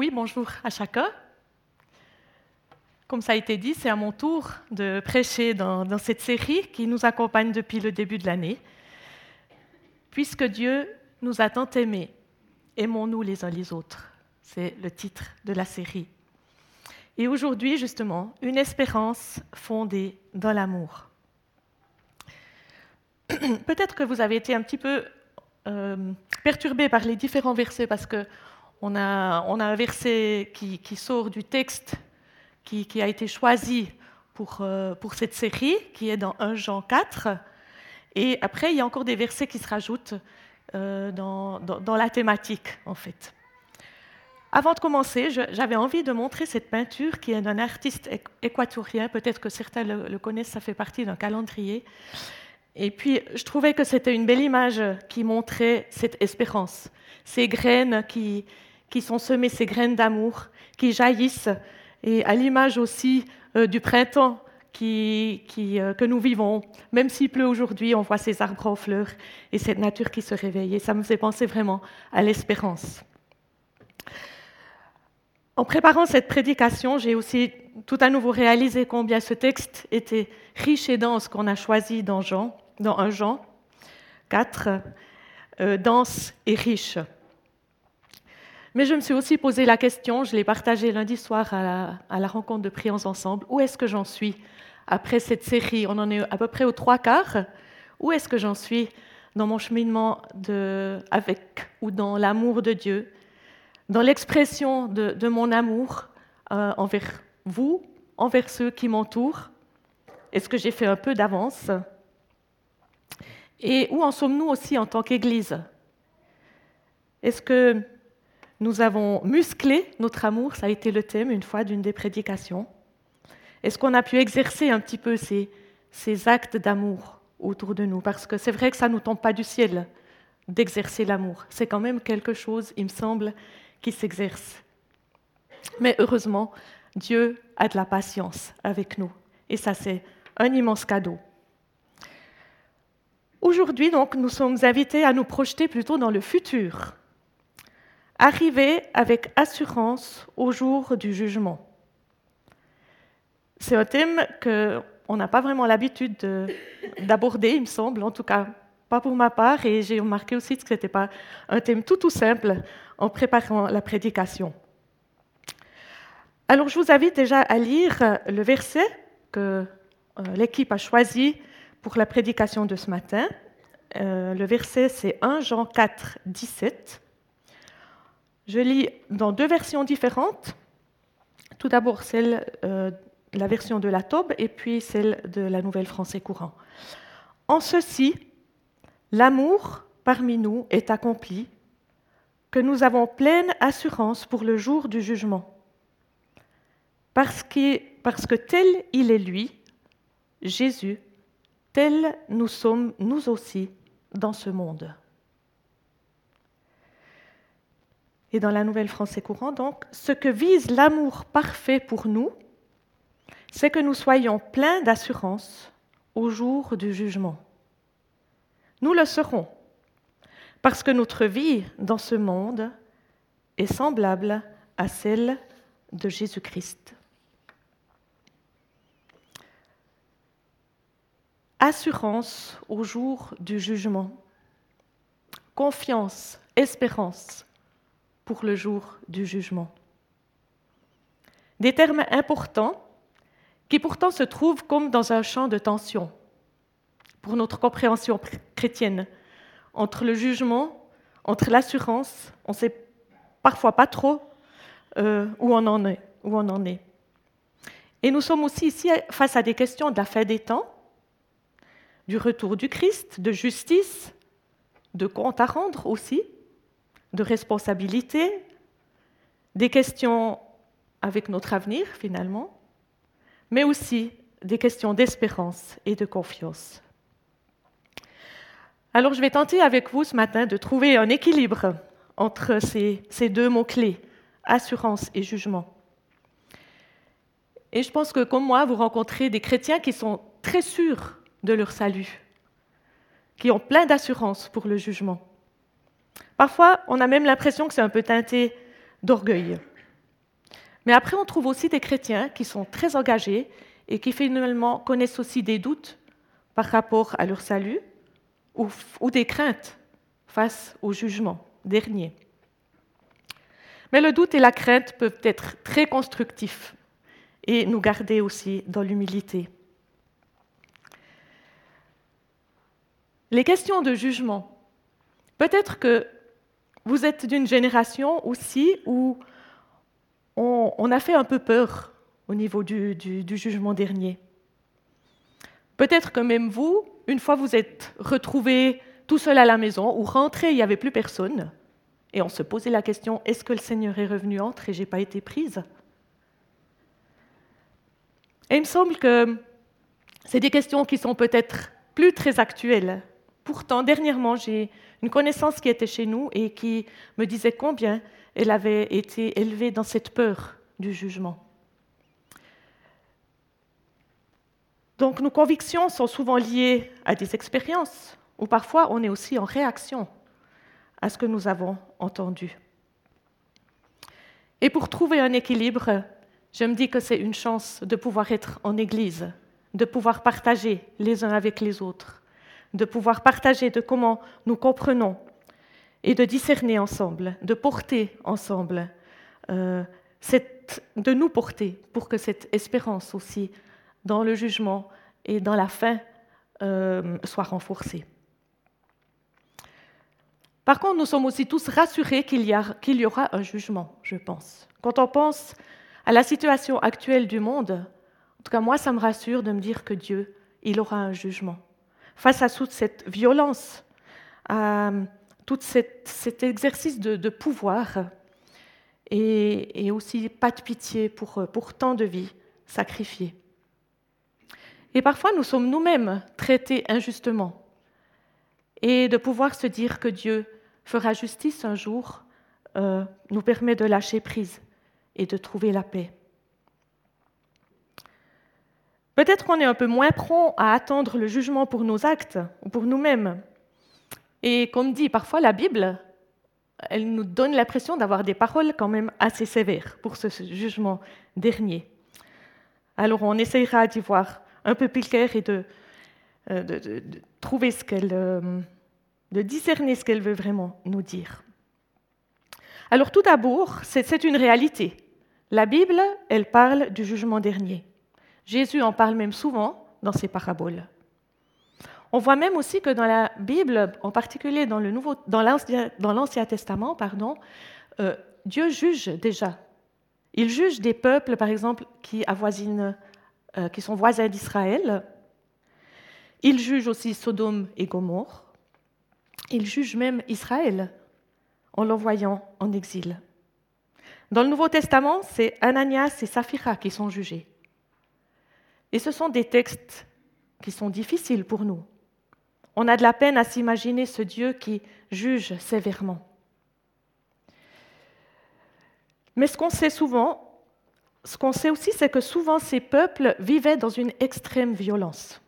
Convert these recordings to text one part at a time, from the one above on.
Oui, bonjour à chacun. Comme ça a été dit, c'est à mon tour de prêcher dans, cette série qui nous accompagne depuis le début de l'année. Puisque Dieu nous a tant aimés, aimons-nous les uns les autres. C'est le titre de la série. Et aujourd'hui, justement, une espérance fondée dans l'amour. Peut-être que vous avez été un petit peu euh, perturbé par les différents versets parce on a un verset qui, sort du texte qui, a été choisi pour, euh, pour cette série, qui est dans 1 Jean 4. Et après, il y a encore des versets qui se rajoutent euh, dans, dans, dans, la thématique, en fait. Avant de commencer, j'avais envie de montrer cette peinture qui est d'un artiste équatorien. Peut-être que certains le, le connaissent, ça fait partie d'un calendrier. Et puis, je trouvais que c'était une belle image qui montrait cette espérance, ces graines qui, qui sont semées, ces graines d'amour qui jaillissent, et à l'image aussi euh, du printemps euh, que nous vivons. Même s'il pleut aujourd'hui, on voit ces arbres en fleurs et cette nature qui se réveille. Et ça me fait penser vraiment à l'espérance. En préparant cette prédication, j'ai aussi tout à nouveau réalisé combien ce texte était riche et dense qu'on a choisi dans Jean, dans 1 Jean 4, euh, dense et riche. Mais je me suis aussi posé la question, je l'ai partagé lundi soir à la, rencontre de Prions Ensemble, où est-ce que j'en suis après cette série? On en est à peu près aux trois quarts. Où est-ce que j'en suis dans mon cheminement avec ou dans l'amour de Dieu dans l'expression de, de, mon amour euh, envers vous, envers ceux qui m'entourent? Est-ce que j'ai fait un peu d'avance? Et où en sommes-nous aussi en tant qu'Église? Est-ce que nous avons musclé notre amour Ça a été le thème une fois d'une des prédications. Est-ce qu'on a pu exercer un petit peu ces, actes d'amour autour de nous? Parce que c'est vrai que ça ne nous tombe pas du ciel d'exercer l'amour. C'est quand même quelque chose, il me semble, qui s'exerce. Mais heureusement, Dieu a de la patience avec nous. Et ça, c'est un immense cadeau. Aujourd'hui, donc, nous sommes invités à nous projeter plutôt dans le futur. Arriver avec assurance au jour du jugement. C'est un thème qu'on n'a pas vraiment l'habitude d'aborder, il me semble, en tout cas pas pour ma part, et j'ai remarqué aussi que ce n'était pas un thème tout tout simple en préparant la prédication. Alors je vous invite déjà à lire le verset que euh, l'équipe a choisi pour la prédication de ce matin. Euh, le verset c'est 1 Jean 4, 17. Je lis dans deux versions différentes. Tout d'abord celle, euh, la version de la Taube et puis celle de la Nouvelle Français courant. En ceci, L'amour parmi nous est accompli, que nous avons pleine assurance pour le jour du jugement. Parce que, parce que tel il est lui, Jésus, tel nous sommes nous aussi dans ce monde. Et dans la Nouvelle Français courant, donc, ce que vise l'amour parfait pour nous, c'est que nous soyons pleins d'assurance au jour du jugement. Nous le serons, parce que notre vie dans ce monde est semblable à celle de Jésus-Christ. Assurance au jour du jugement, confiance, espérance pour le jour du jugement. Des termes importants qui pourtant se trouvent comme dans un champ de tension pour notre compréhension chrétienne. Entre le jugement, entre l'assurance, on ne sait parfois pas trop euh, où, on en est, où on en est. Et nous sommes aussi ici face à des questions de la fin des temps, du retour du Christ, de justice, de compte à rendre aussi, de responsabilité, des questions avec notre avenir finalement, mais aussi des questions d'espérance et de confiance. Alors je vais tenter avec vous ce matin de trouver un équilibre entre ces, ces deux mots-clés, assurance et jugement. Et je pense que comme moi, vous rencontrez des chrétiens qui sont très sûrs de leur salut, qui ont plein d'assurance pour le jugement. Parfois, on a même l'impression que c'est un peu teinté d'orgueil. Mais après, on trouve aussi des chrétiens qui sont très engagés et qui finalement connaissent aussi des doutes par rapport à leur salut ou, des craintes face au jugement dernier. Mais le doute et la crainte peuvent être très constructifs et nous garder aussi dans l'humilité. Les questions de jugement. Peut-être que vous êtes d'une génération aussi où on, a fait un peu peur au niveau du, jugement dernier. Peut-être que même vous, une fois vous êtes retrouvé tout seul à la maison ou rentré, il n'y avait plus personne, et on se posait la question, est-ce que le Seigneur est revenu entre et j'ai pas été prise? Et il me semble que c'est des questions qui sont peut-être plus très actuelles. Pourtant, dernièrement, j'ai une connaissance qui était chez nous et qui me disait combien elle avait été élevée dans cette peur du jugement. Donc nos convictions sont souvent liées à des expériences, ou parfois on est aussi en réaction à ce que nous avons entendu. Et pour trouver un équilibre, je me dis que c'est une chance de pouvoir être en Église, de pouvoir partager les uns avec les autres, de pouvoir partager de comment nous comprenons et de discerner ensemble, de porter ensemble, euh, de nous porter pour que cette espérance aussi dans le jugement et dans la fin euh, soit renforcée. Par contre, nous sommes aussi tous rassurés qu'il y, y, aura un jugement, je pense. Quand on pense à la situation actuelle du monde, en tout cas moi, ça me rassure de me dire que Dieu, il aura un jugement. Face à toute cette violence, à tout cet exercice de, pouvoir, et, aussi pas de pitié pour, pour tant de vies sacrifiées. Et parfois, nous sommes nous-mêmes traités injustement. Et de pouvoir se dire que Dieu fera justice un jour euh, nous permet de lâcher prise et de trouver la paix. Peut-être qu'on est un peu moins prompt à attendre le jugement pour nos actes ou pour nous-mêmes. Et comme dit parfois la Bible, elle nous donne l'impression d'avoir des paroles quand même assez sévères pour ce jugement dernier. Alors on essayera d'y voir un peu plus clair et de, euh, trouver ce qu'elle... Euh, de discerner ce qu'elle veut vraiment nous dire. Alors tout d'abord, c'est une réalité. La Bible, elle parle du jugement dernier. Jésus en parle même souvent dans ses paraboles. On voit même aussi que dans la Bible, en particulier dans l'Ancien Testament, pardon, euh, Dieu juge déjà. Il juge des peuples, par exemple, qui, avoisinent, euh, qui sont voisins d'Israël. Il juge aussi Sodome et Gomorre. Il juge même Israël en l'envoyant en exil. Dans le Nouveau Testament, c'est Ananias et Saphira qui sont jugés. Et ce sont des textes qui sont difficiles pour nous. On a de la peine à s'imaginer ce Dieu qui juge sévèrement. Mais ce qu'on sait souvent, ce qu'on sait aussi, c'est que souvent ces peuples vivaient dans une extrême violence.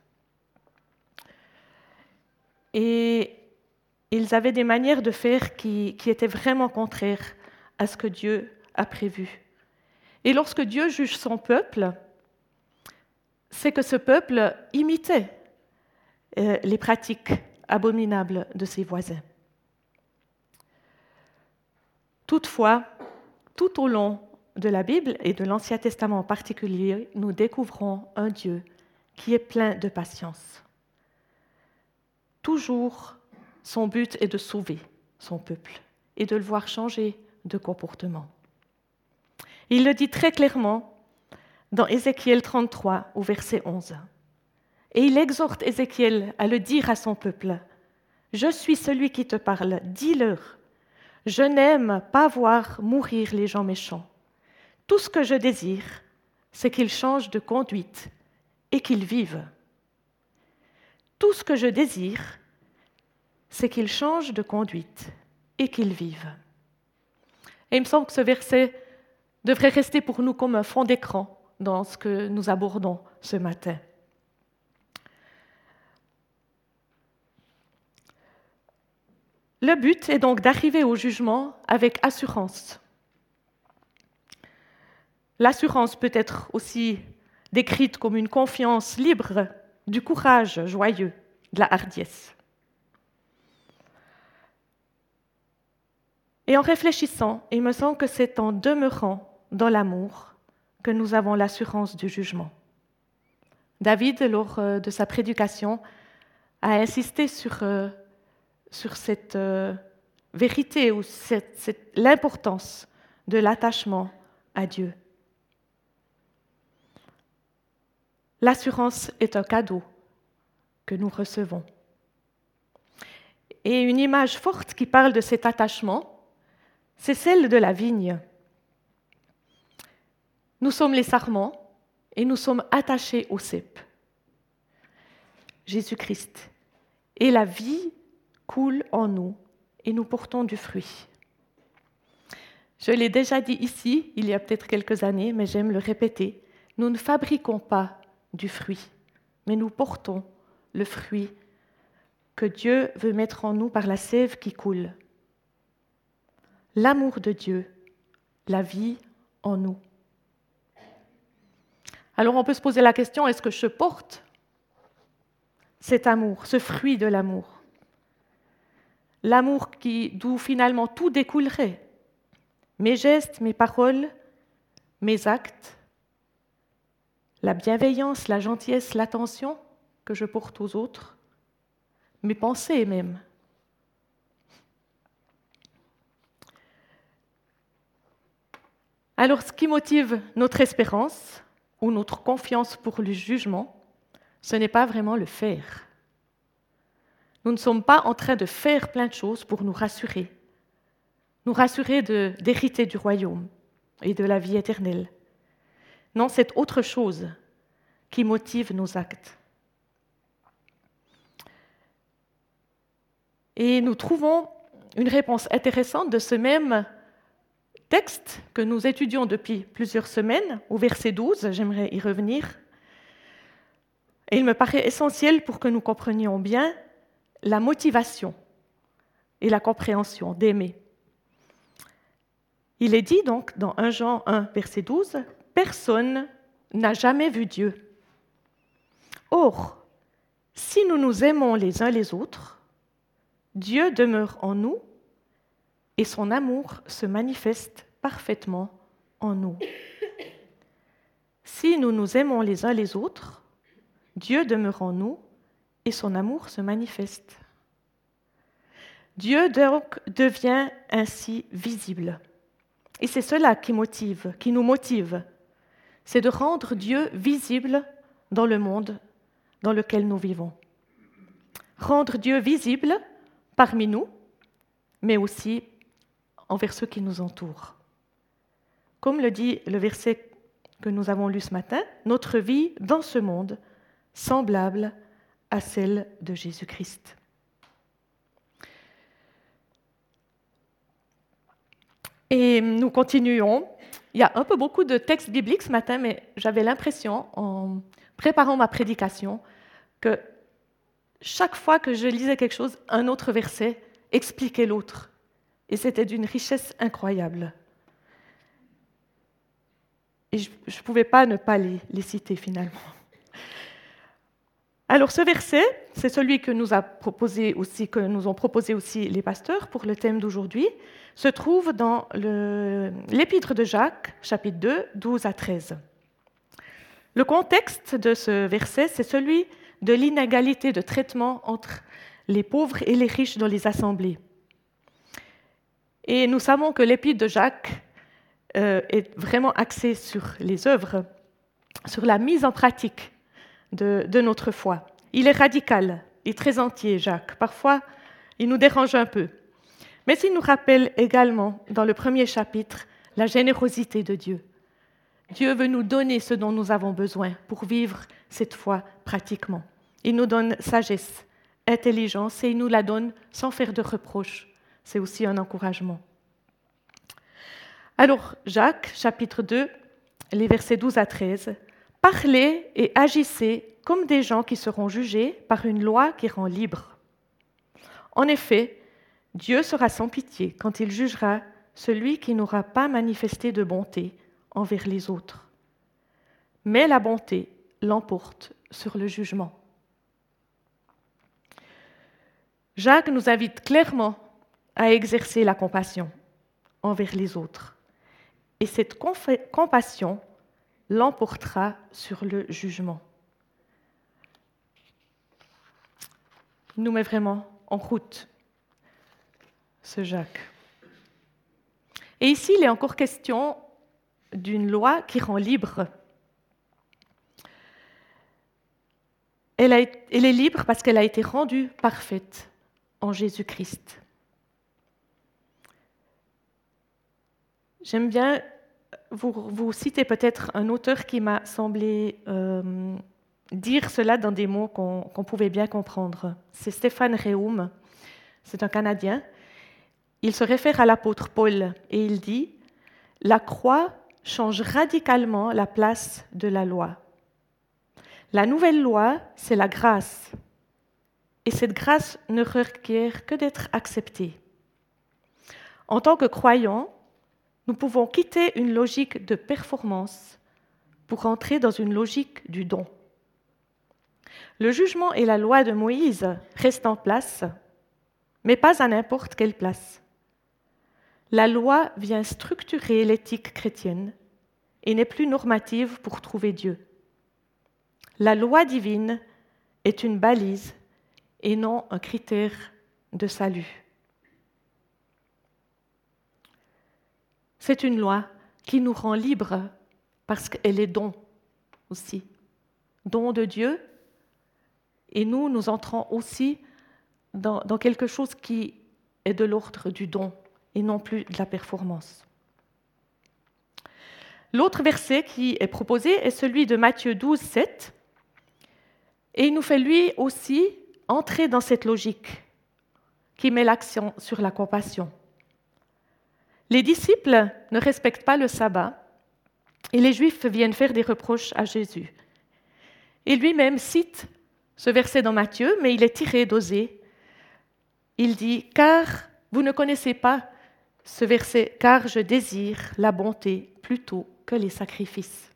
Et ils avaient des manières de faire qui, étaient vraiment contraires à ce que Dieu a prévu. Et lorsque Dieu juge son peuple, c'est que ce peuple imitait euh, les pratiques abominables de ses voisins. Toutefois, tout au long de la Bible et de l'Ancien Testament en particulier, nous découvrons un Dieu qui est plein de patience. Toujours son but est de sauver son peuple et de le voir changer de comportement. Il le dit très clairement dans Ézéchiel 33 au verset 11. Et il exhorte Ézéchiel à le dire à son peuple. Je suis celui qui te parle, dis-leur. Je n'aime pas voir mourir les gens méchants. Tout ce que je désire, c'est qu'ils changent de conduite et qu'ils vivent. Tout ce que je désire, c'est qu'ils changent de conduite et qu'ils vivent. Et il me semble que ce verset devrait rester pour nous comme un fond d'écran dans ce que nous abordons ce matin. Le but est donc d'arriver au jugement avec assurance. L'assurance peut être aussi décrite comme une confiance libre, du courage joyeux, de la hardiesse. Et en réfléchissant, il me semble que c'est en demeurant dans l'amour que nous avons l'assurance du jugement. David, lors euh, de sa prédication, a insisté sur, euh, cette euh, vérité ou l'importance de l'attachement à Dieu. L'assurance est un cadeau que nous recevons. Et une image forte qui parle de cet attachement, c'est celle de la vigne. Nous sommes les sarments et nous sommes attachés au cep. Jésus-Christ. Et la vie coule en nous et nous portons du fruit. Je l'ai déjà dit ici, il y a peut-être quelques années, mais j'aime le répéter. Nous ne fabriquons pas du fruit, mais nous portons le fruit que Dieu veut mettre en nous par la sève qui coule. L'amour de Dieu, la vie en nous. Alors on peut se poser la question, est-ce que je porte cet amour, ce fruit de l'amour? L'amour qui, d'où finalement tout découlerait. Mes gestes, mes paroles, mes actes, la bienveillance, la gentillesse, l'attention que je porte aux autres, mes pensées même. Alors ce qui motive notre espérance ou notre confiance pour le jugement, ce n'est pas vraiment le faire. Nous ne sommes pas en train de faire plein de choses pour nous rassurer, nous rassurer d'hériter du royaume et de la vie éternelle. Non, c'est autre chose qui motive nos actes. Et nous trouvons une réponse intéressante de ce même texte que nous étudions depuis plusieurs semaines, au verset 12, j'aimerais y revenir. Et il me paraît essentiel pour que nous comprenions bien la motivation et la compréhension d'aimer. Il est dit donc dans 1 Jean 1, verset 12, Personne n'a jamais vu Dieu. Or, si nous nous aimons les uns les autres, Dieu demeure en nous et son amour se manifeste parfaitement en nous. Si nous nous aimons les uns les autres, Dieu demeure en nous et son amour se manifeste. Dieu donc devient ainsi visible. Et c'est cela qui motive, qui nous motive c'est de rendre Dieu visible dans le monde dans lequel nous vivons. Rendre Dieu visible parmi nous, mais aussi envers ceux qui nous entourent. Comme le dit le verset que nous avons lu ce matin, notre vie dans ce monde semblable à celle de Jésus-Christ. Et nous continuons il y a un peu beaucoup de textes bibliques ce matin, mais j'avais l'impression, en préparant ma prédication, que chaque fois que je lisais quelque chose, un autre verset expliquait l'autre. Et c'était d'une richesse incroyable. Et je ne pouvais pas ne pas les, citer finalement. Alors ce verset, c'est celui que nous, que nous ont proposé aussi les pasteurs pour le thème d'aujourd'hui, se trouve dans l'épître de Jacques, chapitre 2, 12 à 13. Le contexte de ce verset, c'est celui de l'inégalité de traitement entre les pauvres et les riches dans les assemblées. Et nous savons que l'épître de Jacques euh, est vraiment axé sur les œuvres, sur la mise en pratique de, notre foi. Il est radical et très entier, Jacques. Parfois, il nous dérange un peu. Mais il nous rappelle également, dans le premier chapitre, la générosité de Dieu. Dieu veut nous donner ce dont nous avons besoin pour vivre cette foi pratiquement. Il nous donne sagesse, intelligence et il nous la donne sans faire de reproches. C'est aussi un encouragement. Alors, Jacques, chapitre 2, les versets 12 à 13. Parlez et agissez comme des gens qui seront jugés par une loi qui rend libre. En effet, Dieu sera sans pitié quand il jugera celui qui n'aura pas manifesté de bonté envers les autres. Mais la bonté l'emporte sur le jugement. Jacques nous invite clairement à exercer la compassion envers les autres. Et cette compassion l'emportera sur le jugement. Il nous met vraiment en route, ce Jacques. Et ici, il est encore question d'une loi qui rend libre. Elle, elle est libre parce qu'elle a été rendue parfaite en Jésus-Christ. J'aime bien vous, vous citer peut-être un auteur qui m'a semblé euh, dire cela dans des mots qu'on pouvait bien comprendre. C'est Stéphane Reum, c'est un Canadien. Il se réfère à l'apôtre Paul et il dit La croix change radicalement la place de la loi. La nouvelle loi, c'est la grâce. Et cette grâce ne requiert que d'être acceptée. En tant que croyants, nous pouvons quitter une logique de performance pour entrer dans une logique du don. Le jugement et la loi de Moïse restent en place, mais pas à n'importe quelle place. La loi vient structurer l'éthique chrétienne et n'est plus normative pour trouver Dieu. La loi divine est une balise et non un critère de salut. C'est une loi qui nous rend libres parce qu'elle est don aussi, don de Dieu. Et nous, nous entrons aussi dans, quelque chose qui est de l'ordre du don et non plus de la performance. L'autre verset qui est proposé est celui de Matthieu 12, 7. Et il nous fait lui aussi entrer dans cette logique qui met l'accent sur la compassion. Les disciples ne respectent pas le sabbat et les Juifs viennent faire des reproches à Jésus. Il lui-même cite ce verset dans Matthieu, mais il est tiré d'Osée. Il dit, car vous ne connaissez pas ce verset, car je désire la bonté plutôt que les sacrifices.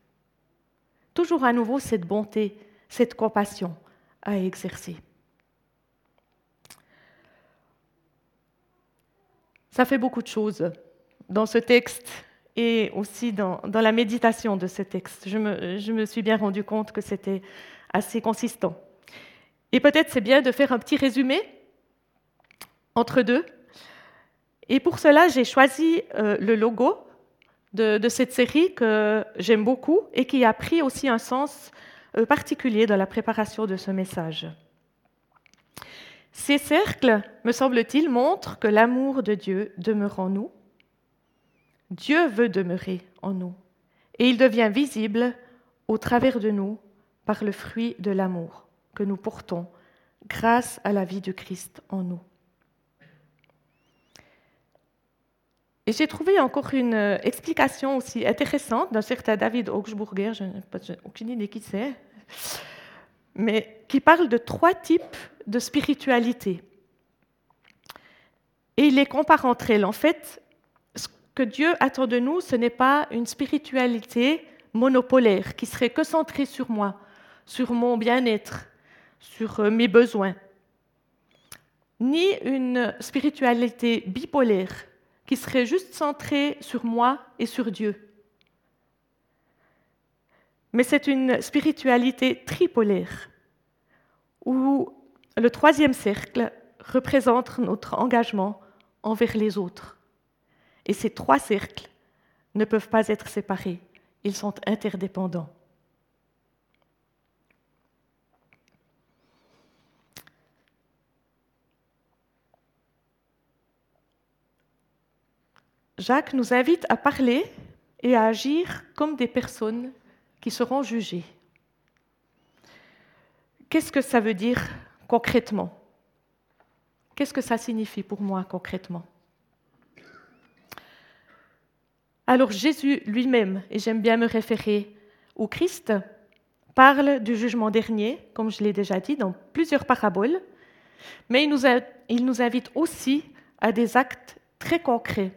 Toujours à nouveau cette bonté, cette compassion à exercer. Ça fait beaucoup de choses dans ce texte et aussi dans, la méditation de ce texte. Je me, suis bien rendu compte que c'était assez consistant. Et peut-être c'est bien de faire un petit résumé entre deux. Et pour cela, j'ai choisi euh, le logo de, de, cette série que j'aime beaucoup et qui a pris aussi un sens euh, particulier dans la préparation de ce message. Ces cercles, me semble-t-il, montrent que l'amour de Dieu demeure en nous Dieu veut demeurer en nous et il devient visible au travers de nous par le fruit de l'amour que nous portons grâce à la vie de Christ en nous. Et j'ai trouvé encore une explication aussi intéressante d'un certain David Augsburger, je n'ai aucune idée qui c'est, mais qui parle de trois types de spiritualité. Et il les compare entre elles. En fait, que Dieu attend de nous, ce n'est pas une spiritualité monopolaire qui serait que centrée sur moi, sur mon bien-être, sur euh, mes besoins, ni une spiritualité bipolaire qui serait juste centrée sur moi et sur Dieu. Mais c'est une spiritualité tripolaire, où le troisième cercle représente notre engagement envers les autres. Et ces trois cercles ne peuvent pas être séparés, ils sont interdépendants. Jacques nous invite à parler et à agir comme des personnes qui seront jugées. Qu'est-ce que ça veut dire concrètement? Qu'est-ce que ça signifie pour moi concrètement? Alors Jésus lui-même, et j'aime bien me référer au Christ, parle du jugement dernier, comme je l'ai déjà dit, dans plusieurs paraboles, mais il nous, invite aussi à des actes très concrets.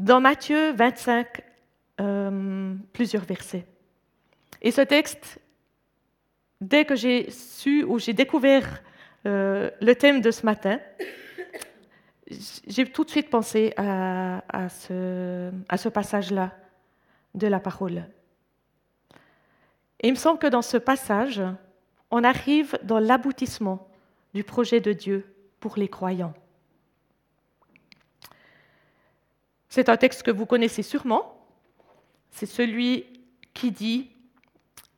Dans Matthieu 25, euh, plusieurs versets. Et ce texte, dès que j'ai su ou j'ai découvert euh, le thème de ce matin, j'ai tout de suite pensé à, ce, ce passage-là de la parole. Et il me semble que dans ce passage, on arrive dans l'aboutissement du projet de Dieu pour les croyants. C'est un texte que vous connaissez sûrement. C'est celui qui dit,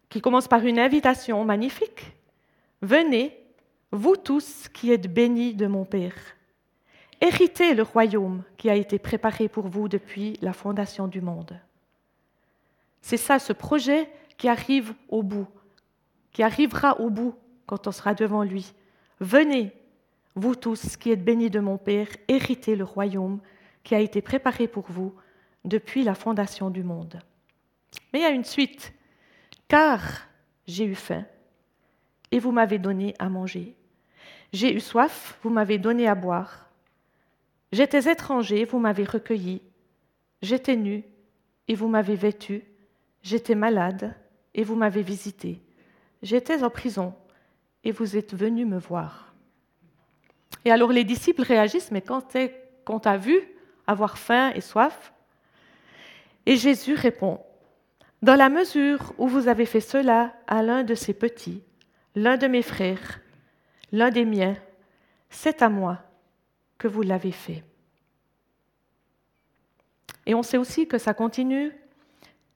qui commence par une invitation magnifique. Venez, vous tous qui êtes bénis de mon Père. Héritez le royaume qui a été préparé pour vous depuis la fondation du monde. C'est ça, ce projet qui arrive au bout, qui arrivera au bout quand on sera devant lui. Venez, vous tous qui êtes bénis de mon Père, héritez le royaume qui a été préparé pour vous depuis la fondation du monde. Mais il y a une suite. Car j'ai eu faim et vous m'avez donné à manger. J'ai eu soif, vous m'avez donné à boire. J'étais étranger, vous m'avez recueilli. J'étais nu et vous m'avez vêtu. J'étais malade et vous m'avez visité. J'étais en prison et vous êtes venu me voir. Et alors les disciples réagissent, mais quand on t'a vu avoir faim et soif? Et Jésus répond, Dans la mesure où vous avez fait cela à l'un de ces petits, l'un de mes frères, l'un des miens, c'est à moi que vous l'avez fait. Et on sait aussi que ça continue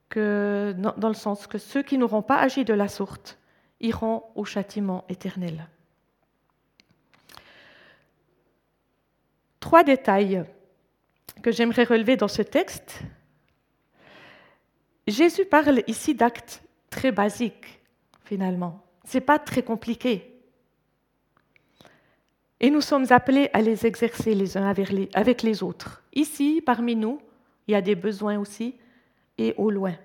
que, dans le sens que ceux qui n'auront pas agi de la sorte iront au châtiment éternel. Trois détails que j'aimerais relever dans ce texte. Jésus parle ici d'actes très basiques, finalement. Ce n'est pas très compliqué. Et nous sommes appelés à les exercer les uns avec les autres. Ici, parmi nous, il y a des besoins aussi, et au loin.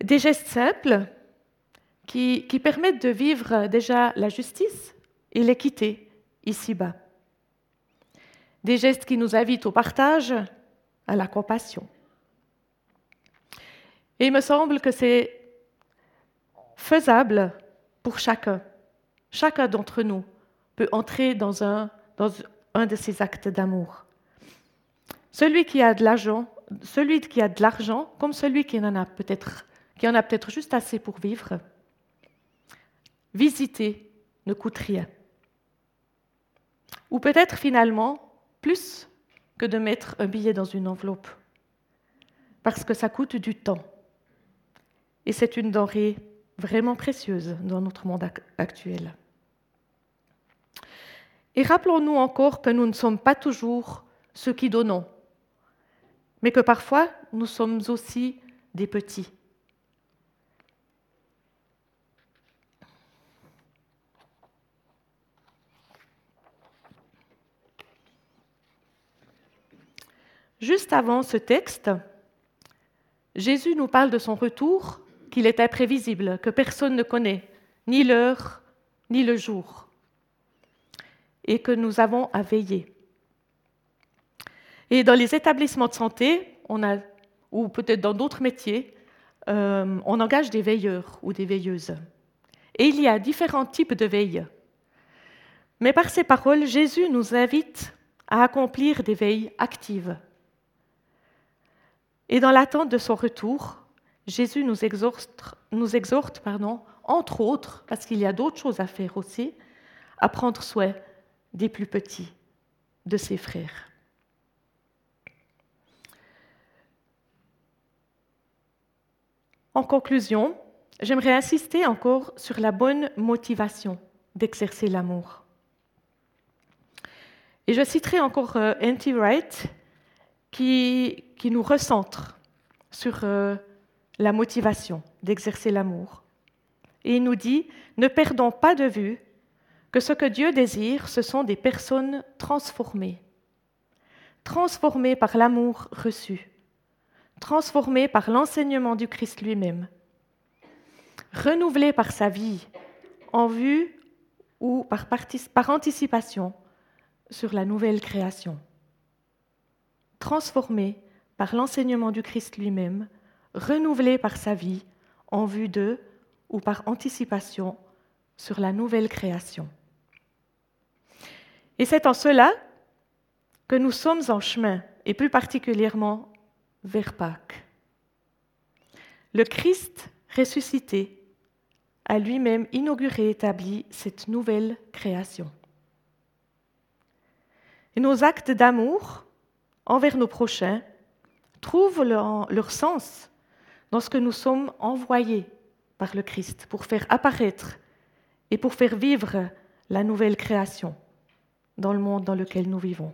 Des gestes simples qui, permettent de vivre déjà la justice et l'équité ici-bas. Des gestes qui nous invitent au partage, à la compassion. Et il me semble que c'est faisable pour chacun. Chacun d'entre nous peut entrer dans un, de ces actes d'amour. Celui qui a de l'argent, celui qui a de l'argent, comme celui qui a peut-être, qui en a peut-être juste assez pour vivre, visiter ne coûte rien. Ou peut-être finalement plus que de mettre un billet dans une enveloppe, parce que ça coûte du temps. Et c'est une denrée vraiment précieuse dans notre monde actuel. Et rappelons-nous encore que nous ne sommes pas toujours ceux qui donnons, mais que parfois nous sommes aussi des petits. Juste avant ce texte, Jésus nous parle de son retour, qu'il est imprévisible, que personne ne connaît, ni l'heure, ni le jour, et que nous avons à veiller. Et dans les établissements de santé, on a, ou peut-être dans d'autres métiers, euh, on engage des veilleurs ou des veilleuses. Et il y a différents types de veilles. Mais par ces paroles, Jésus nous invite à accomplir des veilles actives et dans l'attente de son retour, Jésus nous exhorte, nous exhorte pardon, entre autres, parce qu'il y a d'autres choses à faire aussi, à prendre soin des plus petits, de ses frères. En conclusion, j'aimerais insister encore sur la bonne motivation d'exercer l'amour. Et je citerai encore euh, N.T. Wright, qui, qui nous recentre sur euh, la motivation d'exercer l'amour. Et il nous dit, ne perdons pas de vue que ce que Dieu désire, ce sont des personnes transformées, transformées par l'amour reçu, transformées par l'enseignement du Christ lui-même, renouvelées par sa vie, en vue ou par, anticipation sur la nouvelle création. Transformés par l'enseignement du Christ lui-même, renouvelés par sa vie en vue d'eux ou par anticipation sur la nouvelle création. Et c'est en cela que nous sommes en chemin, et plus particulièrement vers Pâques. Le Christ ressuscité a lui-même inauguré et établi cette nouvelle création. Et nos actes d'amour envers nos prochains trouvent leur, sens dans ce que nous sommes envoyés par le Christ pour faire apparaître et pour faire vivre la nouvelle création dans le monde dans lequel nous vivons.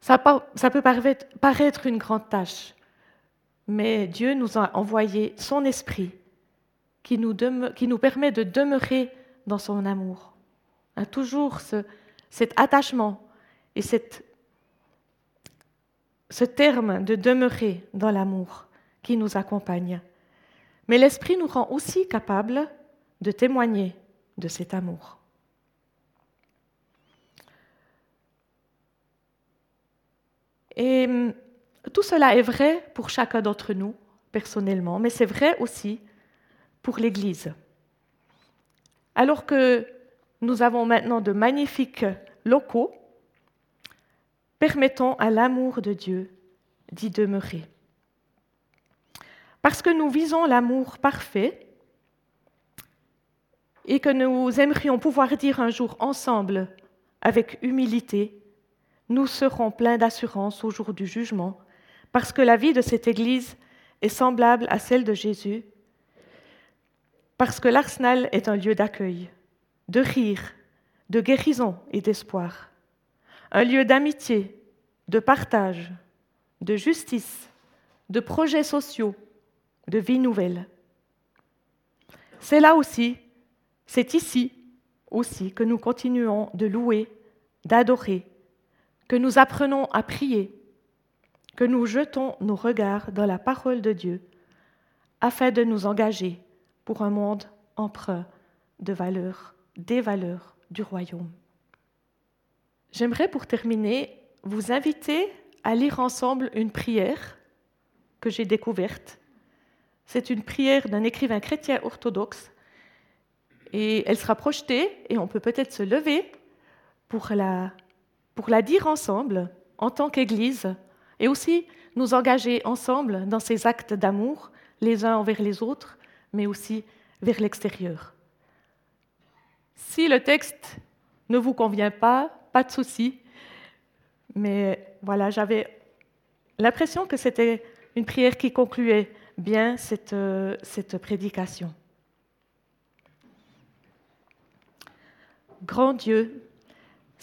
Ça, peut paraître une grande tâche, mais Dieu nous a envoyé son esprit qui nous, qui nous permet de demeurer dans son amour. A toujours ce, cet attachement et ce terme de demeurer dans l'amour qui nous accompagne. Mais l'Esprit nous rend aussi capables de témoigner de cet amour. Et hum, tout cela est vrai pour chacun d'entre nous, personnellement, mais c'est vrai aussi pour l'Église. Alors que nous avons maintenant de magnifiques locaux, permettons à l'amour de Dieu d'y demeurer. Parce que nous visons l'amour parfait et que nous aimerions pouvoir dire un jour ensemble, avec humilité, nous serons pleins d'assurance au jour du jugement, parce que la vie de cette Église est semblable à celle de Jésus, parce que l'Arsenal est un lieu d'accueil, de rire, de guérison et d'espoir, un lieu d'amitié, de partage, de justice, de projets sociaux, de vie nouvelle. C'est là aussi, c'est ici aussi que nous continuons de louer, d'adorer, que nous apprenons à prier, que nous jetons nos regards dans la parole de Dieu afin de nous engager pour un monde empreint de valeurs, des valeurs du royaume. J'aimerais pour terminer vous inviter à lire ensemble une prière que j'ai découverte. C'est une prière d'un écrivain chrétien orthodoxe et elle sera projetée et on peut peut-être se lever pour la, pour la dire ensemble en tant qu'Église et aussi nous engager ensemble dans ces actes d'amour, les uns envers les autres, mais aussi vers l'extérieur. Si le texte ne vous convient pas, pas de souci, mais voilà, j'avais l'impression que c'était une prière qui concluait bien cette, euh, prédication. Grand Dieu,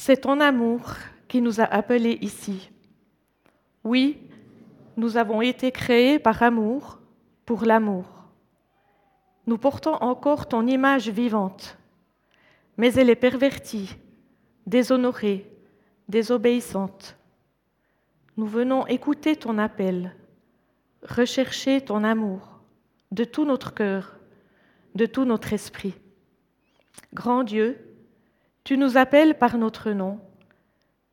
c'est ton amour qui nous a appelés ici oui, nous avons été créés par amour, pour l'amour. Nous portons encore ton image vivante, mais elle est pervertie, déshonorée, désobéissante. Nous venons écouter ton appel, rechercher ton amour de tout notre cœur, de tout notre esprit. Grand Dieu, tu nous appelles par notre nom,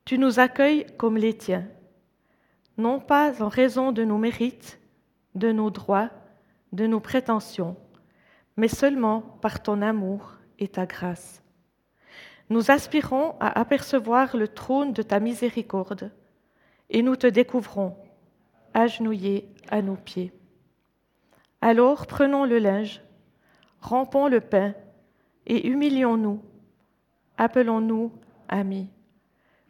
tu nous accueilles comme les tiens non pas en raison de nos mérites, de nos droits, de nos prétentions, mais seulement par ton amour et ta grâce. Nous aspirons à apercevoir le trône de ta miséricorde et nous te découvrons, agenouillés à nos pieds. Alors prenons le linge, rampons le pain et humilions-nous, appelons-nous amis.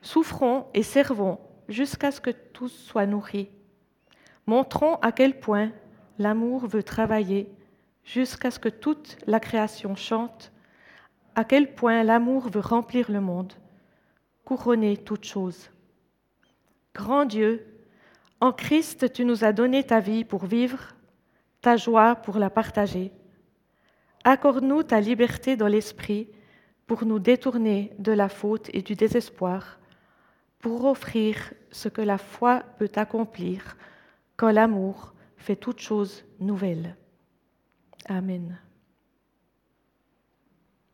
Souffrons et servons jusqu'à ce que tous soient nourris. Montrons à quel point l'amour veut travailler jusqu'à ce que toute la création chante, à quel point l'amour veut remplir le monde, couronner toute chose. Grand Dieu, en Christ, tu nous as donné ta vie pour vivre, ta joie pour la partager. Accorde-nous ta liberté dans l'esprit pour nous détourner de la faute et du désespoir pour offrir ce que la foi peut accomplir quand l'amour fait toute chose nouvelle. Amen.